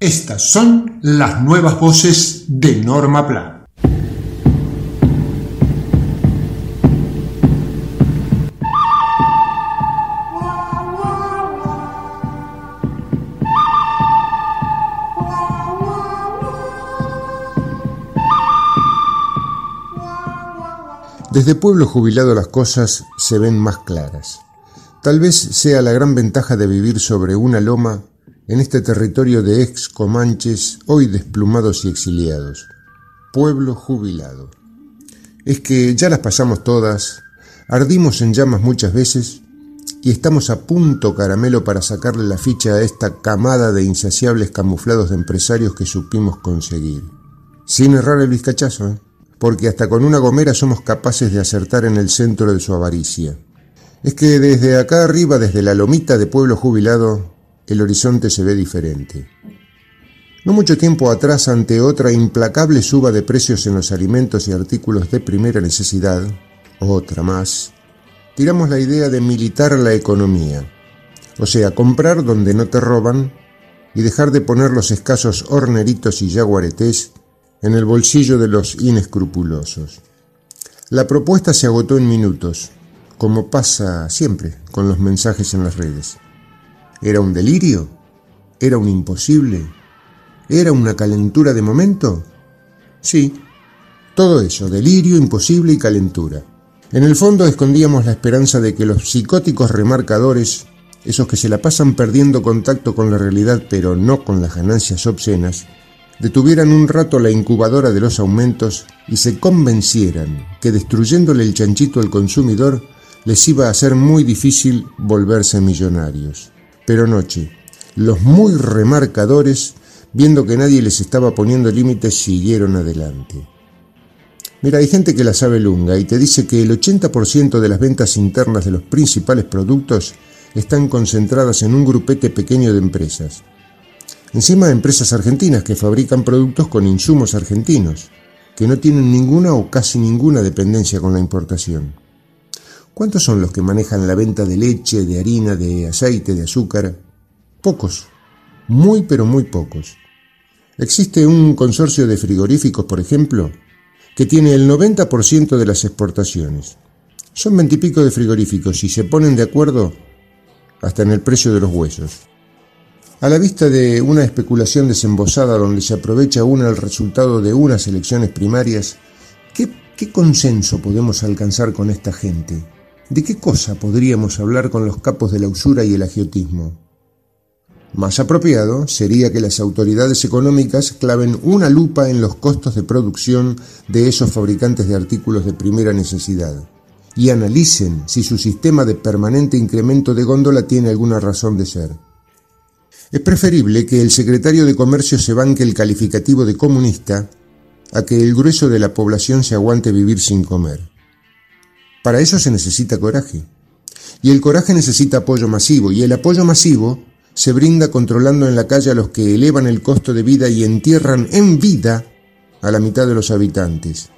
Estas son las nuevas voces de Norma Pla. Desde Pueblo Jubilado las cosas se ven más claras. Tal vez sea la gran ventaja de vivir sobre una loma en este territorio de ex comanches, hoy desplumados y exiliados. Pueblo jubilado. Es que ya las pasamos todas, ardimos en llamas muchas veces y estamos a punto caramelo para sacarle la ficha a esta camada de insaciables camuflados de empresarios que supimos conseguir. Sin errar el vizcachazo, ¿eh? porque hasta con una gomera somos capaces de acertar en el centro de su avaricia. Es que desde acá arriba, desde la lomita de pueblo jubilado, el horizonte se ve diferente. No mucho tiempo atrás, ante otra implacable suba de precios en los alimentos y artículos de primera necesidad, otra más, tiramos la idea de militar la economía, o sea, comprar donde no te roban y dejar de poner los escasos horneritos y yaguaretés en el bolsillo de los inescrupulosos. La propuesta se agotó en minutos, como pasa siempre con los mensajes en las redes. ¿Era un delirio? ¿Era un imposible? ¿Era una calentura de momento? Sí, todo eso, delirio, imposible y calentura. En el fondo escondíamos la esperanza de que los psicóticos remarcadores, esos que se la pasan perdiendo contacto con la realidad pero no con las ganancias obscenas, detuvieran un rato la incubadora de los aumentos y se convencieran que destruyéndole el chanchito al consumidor les iba a ser muy difícil volverse millonarios. Pero noche, los muy remarcadores, viendo que nadie les estaba poniendo límites, siguieron adelante. Mira, hay gente que la sabe lunga y te dice que el 80% de las ventas internas de los principales productos están concentradas en un grupete pequeño de empresas. Encima empresas argentinas que fabrican productos con insumos argentinos, que no tienen ninguna o casi ninguna dependencia con la importación. ¿Cuántos son los que manejan la venta de leche, de harina, de aceite, de azúcar? Pocos, muy pero muy pocos. Existe un consorcio de frigoríficos, por ejemplo, que tiene el 90% de las exportaciones. Son veintipico de frigoríficos y se ponen de acuerdo hasta en el precio de los huesos. A la vista de una especulación desembosada donde se aprovecha una el resultado de unas elecciones primarias, ¿qué, qué consenso podemos alcanzar con esta gente? ¿De qué cosa podríamos hablar con los capos de la usura y el agiotismo? Más apropiado sería que las autoridades económicas claven una lupa en los costos de producción de esos fabricantes de artículos de primera necesidad y analicen si su sistema de permanente incremento de góndola tiene alguna razón de ser. Es preferible que el secretario de Comercio se banque el calificativo de comunista a que el grueso de la población se aguante vivir sin comer. Para eso se necesita coraje. Y el coraje necesita apoyo masivo, y el apoyo masivo se brinda controlando en la calle a los que elevan el costo de vida y entierran en vida a la mitad de los habitantes.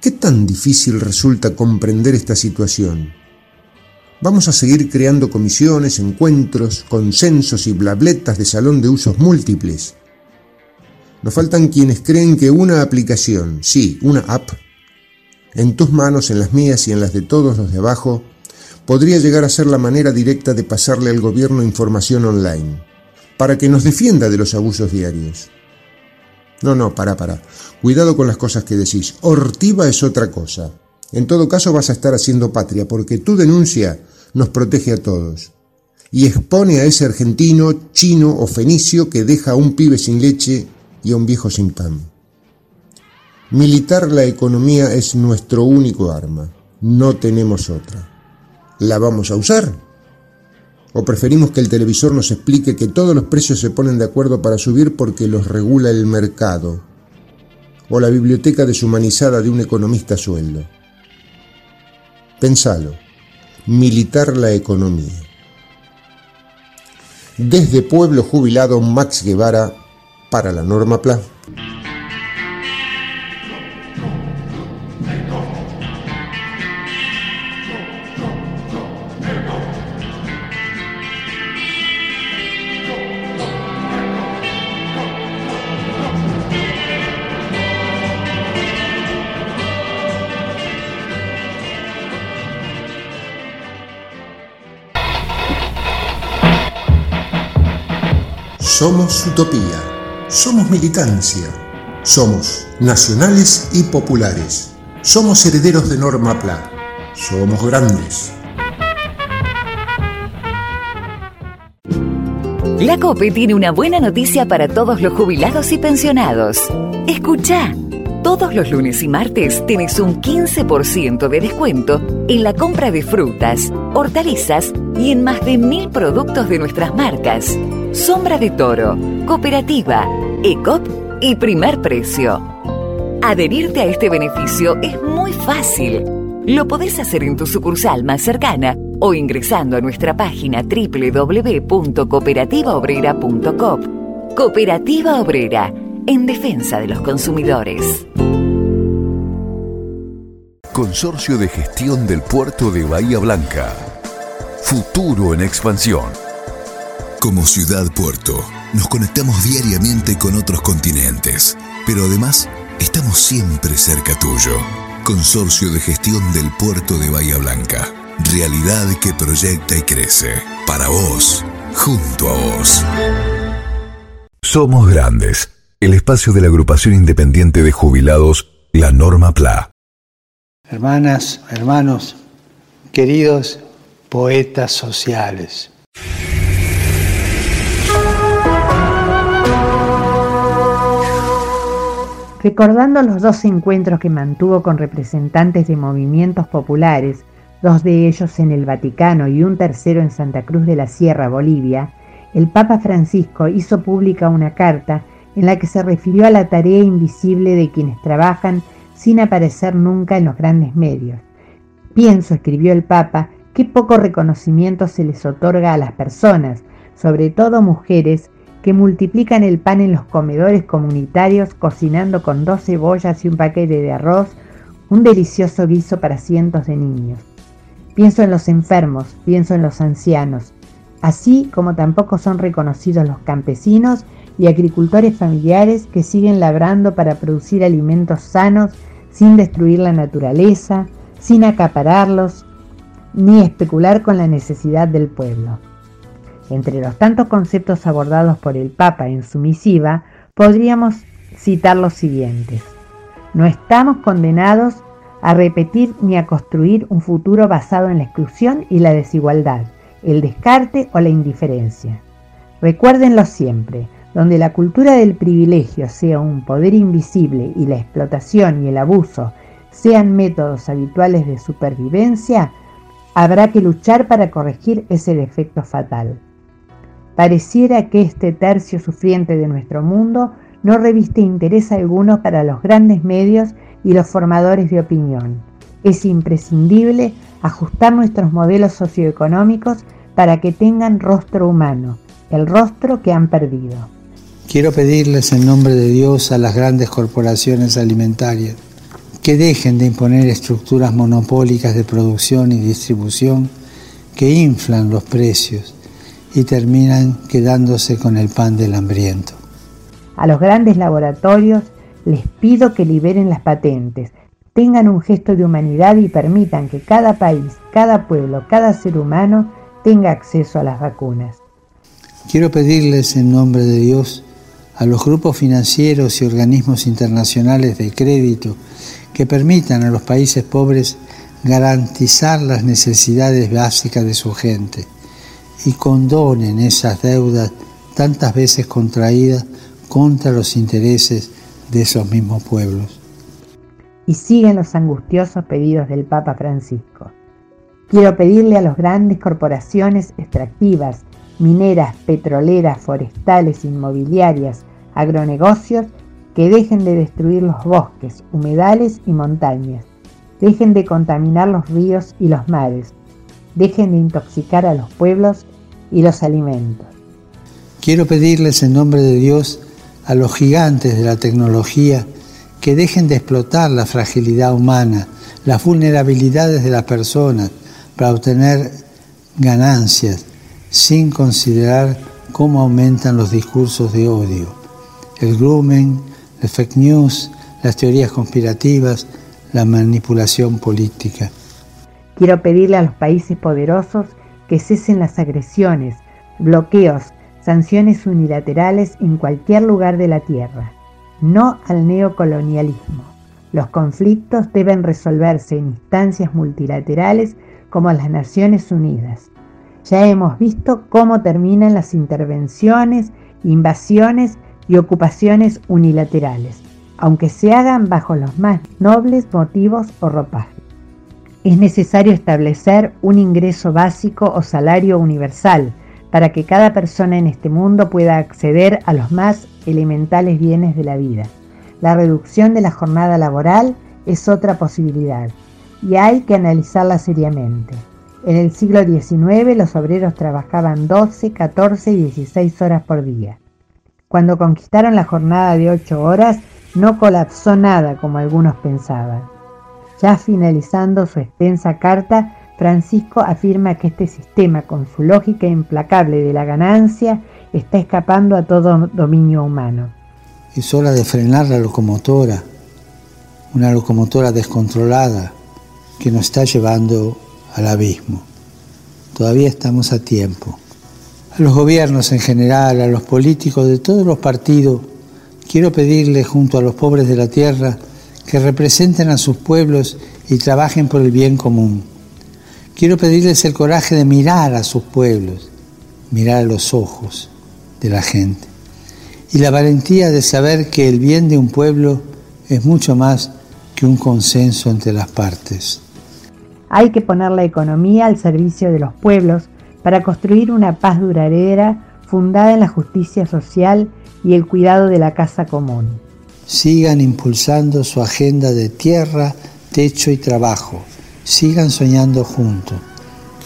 ¿Qué tan difícil resulta comprender esta situación? Vamos a seguir creando comisiones, encuentros, consensos y blabletas de salón de usos múltiples. Nos faltan quienes creen que una aplicación, sí, una app, en tus manos, en las mías y en las de todos los de abajo, podría llegar a ser la manera directa de pasarle al gobierno información online, para que nos defienda de los abusos diarios. No, no, para, para. Cuidado con las cosas que decís. Ortiva es otra cosa. En todo caso vas a estar haciendo patria, porque tu denuncia nos protege a todos. Y expone a ese argentino, chino o fenicio que deja a un pibe sin leche y a un viejo sin pan. Militar la economía es nuestro único arma. No tenemos otra. ¿La vamos a usar? ¿O preferimos que el televisor nos explique que todos los precios se ponen de acuerdo para subir porque los regula el mercado? ¿O la biblioteca deshumanizada de un economista sueldo? Pensalo. Militar la economía. Desde Pueblo Jubilado, Max Guevara para la Norma PLA. Somos utopía, somos militancia, somos nacionales y populares, somos herederos de Norma Pla, somos grandes. La COPE tiene una buena noticia para todos los jubilados y pensionados. Escucha. Todos los lunes y martes tenés un 15% de descuento en la compra de frutas, hortalizas y en más de mil productos de nuestras marcas. Sombra de Toro, Cooperativa, ECOP y Primer Precio. Adherirte a este beneficio es muy fácil. Lo podés hacer en tu sucursal más cercana o ingresando a nuestra página www.cooperativaobrera.com. Cooperativa Obrera en defensa de los consumidores. Consorcio de Gestión del Puerto de Bahía Blanca. Futuro en expansión. Como ciudad puerto, nos conectamos diariamente con otros continentes, pero además estamos siempre cerca tuyo. Consorcio de Gestión del Puerto de Bahía Blanca. Realidad que proyecta y crece. Para vos, junto a vos. Somos grandes el espacio de la agrupación independiente de jubilados, la Norma PLA. Hermanas, hermanos, queridos poetas sociales. Recordando los dos encuentros que mantuvo con representantes de movimientos populares, dos de ellos en el Vaticano y un tercero en Santa Cruz de la Sierra, Bolivia, el Papa Francisco hizo pública una carta en la que se refirió a la tarea invisible de quienes trabajan sin aparecer nunca en los grandes medios. Pienso, escribió el Papa, qué poco reconocimiento se les otorga a las personas, sobre todo mujeres, que multiplican el pan en los comedores comunitarios cocinando con dos cebollas y un paquete de arroz un delicioso guiso para cientos de niños. Pienso en los enfermos, pienso en los ancianos, así como tampoco son reconocidos los campesinos y agricultores familiares que siguen labrando para producir alimentos sanos sin destruir la naturaleza, sin acapararlos, ni especular con la necesidad del pueblo. Entre los tantos conceptos abordados por el Papa en su misiva, podríamos citar los siguientes. No estamos condenados a repetir ni a construir un futuro basado en la exclusión y la desigualdad, el descarte o la indiferencia. Recuérdenlo siempre, donde la cultura del privilegio sea un poder invisible y la explotación y el abuso sean métodos habituales de supervivencia, habrá que luchar para corregir ese defecto fatal. Pareciera que este tercio sufriente de nuestro mundo no reviste interés alguno para los grandes medios y los formadores de opinión. Es imprescindible ajustar nuestros modelos socioeconómicos para que tengan rostro humano, el rostro que han perdido. Quiero pedirles en nombre de Dios a las grandes corporaciones alimentarias que dejen de imponer estructuras monopólicas de producción y distribución que inflan los precios y terminan quedándose con el pan del hambriento. A los grandes laboratorios les pido que liberen las patentes, tengan un gesto de humanidad y permitan que cada país, cada pueblo, cada ser humano tenga acceso a las vacunas. Quiero pedirles en nombre de Dios a los grupos financieros y organismos internacionales de crédito que permitan a los países pobres garantizar las necesidades básicas de su gente y condonen esas deudas tantas veces contraídas contra los intereses de esos mismos pueblos. Y siguen los angustiosos pedidos del Papa Francisco. Quiero pedirle a las grandes corporaciones extractivas, mineras, petroleras, forestales, inmobiliarias, agronegocios, que dejen de destruir los bosques, humedales y montañas, dejen de contaminar los ríos y los mares, dejen de intoxicar a los pueblos y los alimentos. Quiero pedirles en nombre de Dios a los gigantes de la tecnología que dejen de explotar la fragilidad humana, las vulnerabilidades de las personas para obtener ganancias sin considerar cómo aumentan los discursos de odio, el grooming, el fake news, las teorías conspirativas, la manipulación política. Quiero pedirle a los países poderosos que cesen las agresiones, bloqueos, sanciones unilaterales en cualquier lugar de la Tierra. No al neocolonialismo. Los conflictos deben resolverse en instancias multilaterales como las Naciones Unidas. Ya hemos visto cómo terminan las intervenciones, invasiones y ocupaciones unilaterales, aunque se hagan bajo los más nobles motivos o ropajes. Es necesario establecer un ingreso básico o salario universal para que cada persona en este mundo pueda acceder a los más elementales bienes de la vida. La reducción de la jornada laboral es otra posibilidad y hay que analizarla seriamente. En el siglo XIX los obreros trabajaban 12, 14 y 16 horas por día. Cuando conquistaron la jornada de 8 horas, no colapsó nada como algunos pensaban. Ya finalizando su extensa carta, Francisco afirma que este sistema, con su lógica implacable de la ganancia, está escapando a todo dominio humano. Es hora de frenar la locomotora, una locomotora descontrolada que nos está llevando al abismo. Todavía estamos a tiempo. A los gobiernos en general, a los políticos de todos los partidos, quiero pedirles junto a los pobres de la tierra que representen a sus pueblos y trabajen por el bien común. Quiero pedirles el coraje de mirar a sus pueblos, mirar a los ojos de la gente y la valentía de saber que el bien de un pueblo es mucho más que un consenso entre las partes. Hay que poner la economía al servicio de los pueblos para construir una paz duradera fundada en la justicia social y el cuidado de la casa común. Sigan impulsando su agenda de tierra, techo y trabajo. Sigan soñando juntos.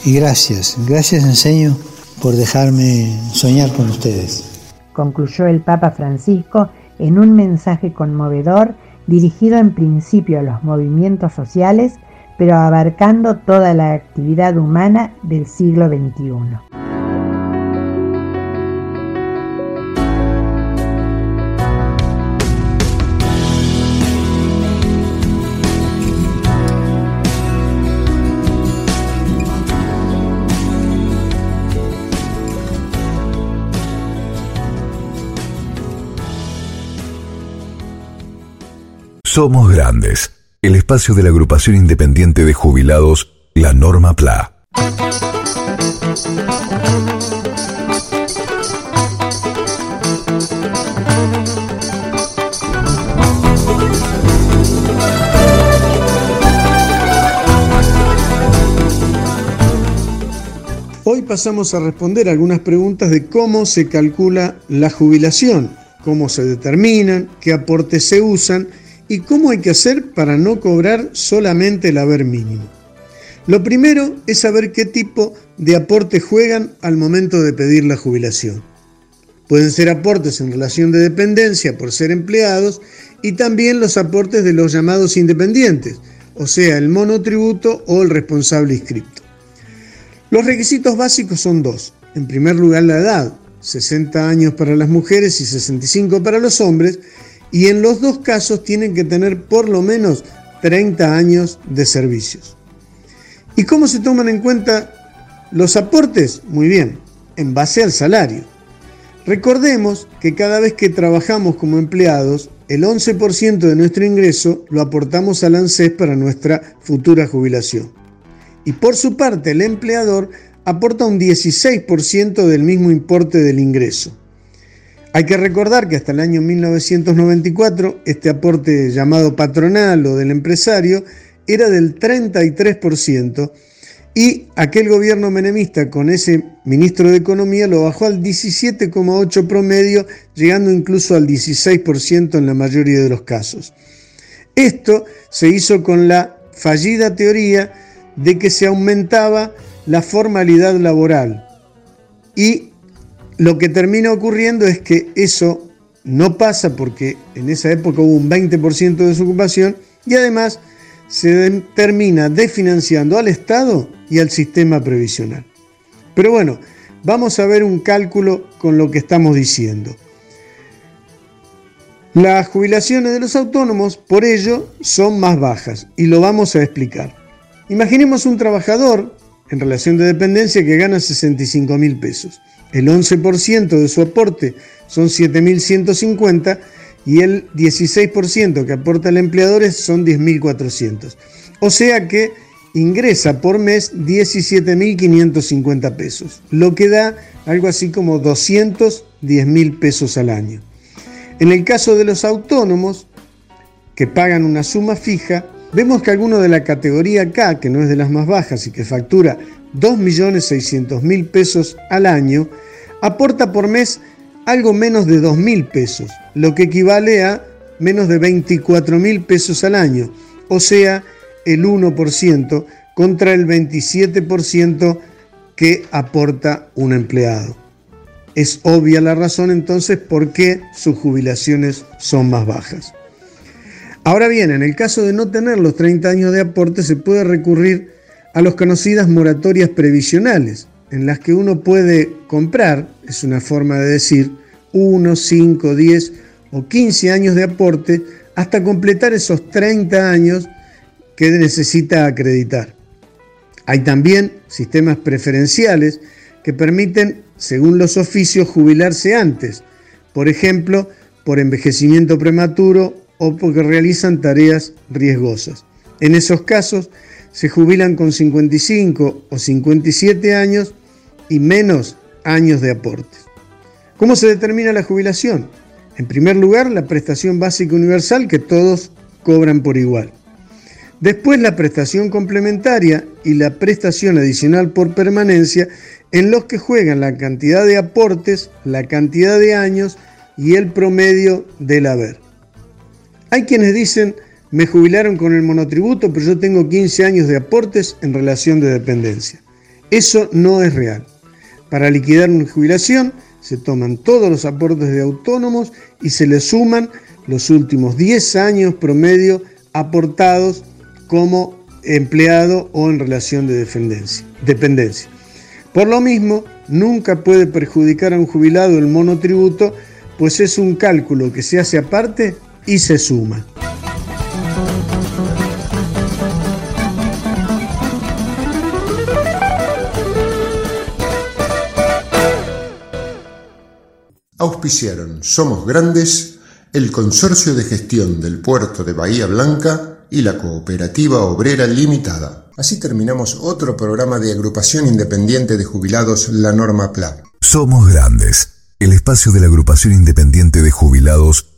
Y gracias, gracias enseño por dejarme soñar con ustedes. Concluyó el Papa Francisco en un mensaje conmovedor dirigido en principio a los movimientos sociales pero abarcando toda la actividad humana del siglo XXI. Somos grandes el espacio de la agrupación independiente de jubilados La Norma PLA. Hoy pasamos a responder algunas preguntas de cómo se calcula la jubilación, cómo se determinan, qué aportes se usan y cómo hay que hacer para no cobrar solamente el haber mínimo. Lo primero es saber qué tipo de aportes juegan al momento de pedir la jubilación. Pueden ser aportes en relación de dependencia por ser empleados y también los aportes de los llamados independientes, o sea, el monotributo o el responsable inscripto. Los requisitos básicos son dos. En primer lugar, la edad, 60 años para las mujeres y 65 para los hombres, y en los dos casos tienen que tener por lo menos 30 años de servicios. ¿Y cómo se toman en cuenta los aportes? Muy bien, en base al salario. Recordemos que cada vez que trabajamos como empleados, el 11% de nuestro ingreso lo aportamos al ANSES para nuestra futura jubilación. Y por su parte, el empleador aporta un 16% del mismo importe del ingreso. Hay que recordar que hasta el año 1994 este aporte llamado patronal o del empresario era del 33% y aquel gobierno menemista con ese ministro de Economía lo bajó al 17,8 promedio, llegando incluso al 16% en la mayoría de los casos. Esto se hizo con la fallida teoría de que se aumentaba la formalidad laboral. Y lo que termina ocurriendo es que eso no pasa porque en esa época hubo un 20% de desocupación y además se termina desfinanciando al Estado y al sistema previsional. Pero bueno, vamos a ver un cálculo con lo que estamos diciendo. Las jubilaciones de los autónomos, por ello, son más bajas y lo vamos a explicar. Imaginemos un trabajador en relación de dependencia que gana 65 mil pesos. El 11% de su aporte son 7.150 y el 16% que aporta el empleador son 10.400. O sea que ingresa por mes 17.550 pesos, lo que da algo así como 210.000 pesos al año. En el caso de los autónomos, que pagan una suma fija, vemos que alguno de la categoría K, que no es de las más bajas y que factura 2.600.000 pesos al año, aporta por mes algo menos de 2.000 pesos, lo que equivale a menos de 24.000 pesos al año, o sea, el 1% contra el 27% que aporta un empleado. Es obvia la razón entonces por qué sus jubilaciones son más bajas. Ahora bien, en el caso de no tener los 30 años de aporte se puede recurrir a las conocidas moratorias previsionales, en las que uno puede comprar, es una forma de decir, 1, 5, 10 o 15 años de aporte hasta completar esos 30 años que necesita acreditar. Hay también sistemas preferenciales que permiten, según los oficios, jubilarse antes, por ejemplo, por envejecimiento prematuro o porque realizan tareas riesgosas. En esos casos, se jubilan con 55 o 57 años y menos años de aportes. ¿Cómo se determina la jubilación? En primer lugar, la prestación básica universal que todos cobran por igual. Después la prestación complementaria y la prestación adicional por permanencia en los que juegan la cantidad de aportes, la cantidad de años y el promedio del haber. Hay quienes dicen, me jubilaron con el monotributo, pero yo tengo 15 años de aportes en relación de dependencia. Eso no es real. Para liquidar una jubilación se toman todos los aportes de autónomos y se le suman los últimos 10 años promedio aportados como empleado o en relación de dependencia. Por lo mismo, nunca puede perjudicar a un jubilado el monotributo, pues es un cálculo que se hace aparte y se suma. Auspiciaron Somos Grandes, el Consorcio de Gestión del Puerto de Bahía Blanca y la Cooperativa Obrera Limitada. Así terminamos otro programa de agrupación independiente de jubilados La Norma PLA. Somos Grandes, el espacio de la agrupación independiente de jubilados